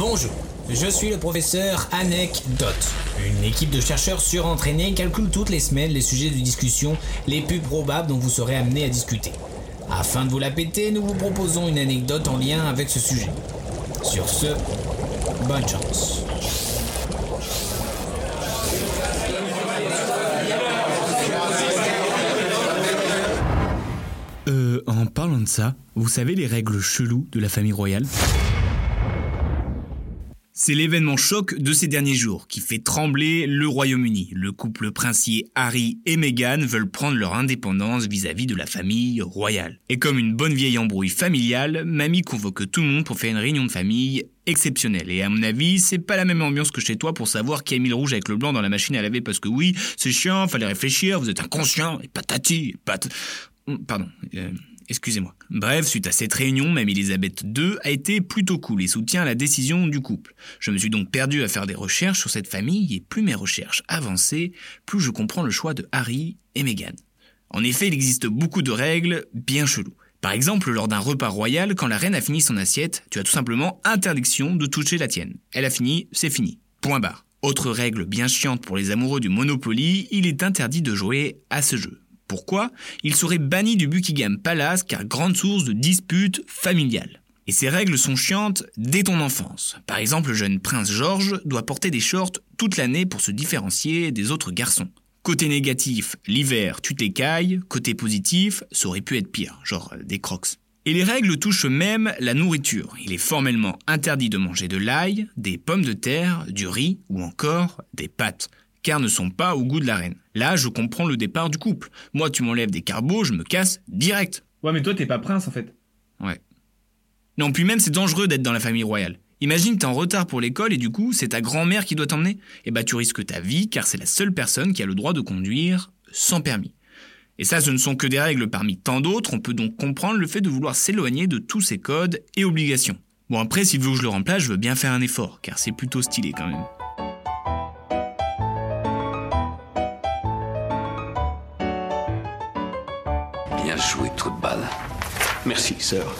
Bonjour, je suis le professeur Anecdote. Une équipe de chercheurs surentraînés calcule toutes les semaines les sujets de discussion les plus probables dont vous serez amené à discuter. Afin de vous la péter, nous vous proposons une anecdote en lien avec ce sujet. Sur ce, bonne chance. Euh, en parlant de ça, vous savez les règles cheloues de la famille royale? C'est l'événement choc de ces derniers jours qui fait trembler le Royaume-Uni. Le couple princier Harry et Meghan veulent prendre leur indépendance vis-à-vis de la famille royale. Et comme une bonne vieille embrouille familiale, mamie convoque tout le monde pour faire une réunion de famille exceptionnelle. Et à mon avis, c'est pas la même ambiance que chez toi pour savoir qui a mis le rouge avec le blanc dans la machine à laver parce que oui, c'est chiant, fallait réfléchir, vous êtes inconscient, et patati, pat... Pardon. Euh, Excusez-moi. Bref, suite à cette réunion, même Elisabeth II a été plutôt cool et soutient la décision du couple. Je me suis donc perdu à faire des recherches sur cette famille et plus mes recherches avançaient, plus je comprends le choix de Harry et Meghan. En effet, il existe beaucoup de règles bien cheloues. Par exemple, lors d'un repas royal, quand la reine a fini son assiette, tu as tout simplement interdiction de toucher la tienne. Elle a fini, c'est fini. Point barre. Autre règle bien chiante pour les amoureux du Monopoly, il est interdit de jouer à ce jeu. Pourquoi Il serait banni du Buckingham Palace car grande source de disputes familiales. Et ces règles sont chiantes dès ton enfance. Par exemple, le jeune prince George doit porter des shorts toute l'année pour se différencier des autres garçons. Côté négatif, l'hiver, tu t'écailles. Côté positif, ça aurait pu être pire, genre des crocs. Et les règles touchent même la nourriture. Il est formellement interdit de manger de l'ail, des pommes de terre, du riz ou encore des pâtes car ne sont pas au goût de la reine. Là, je comprends le départ du couple. Moi, tu m'enlèves des carbos, je me casse direct. Ouais, mais toi, t'es pas prince en fait. Ouais. Non, puis même, c'est dangereux d'être dans la famille royale. Imagine t'es en retard pour l'école et du coup, c'est ta grand-mère qui doit t'emmener. Eh bah, tu risques ta vie car c'est la seule personne qui a le droit de conduire sans permis. Et ça, ce ne sont que des règles parmi tant d'autres, on peut donc comprendre le fait de vouloir s'éloigner de tous ces codes et obligations. Bon après, s'il veut que je le remplace, je veux bien faire un effort, car c'est plutôt stylé quand même. Bien joué, trou de balle. Merci, sœur.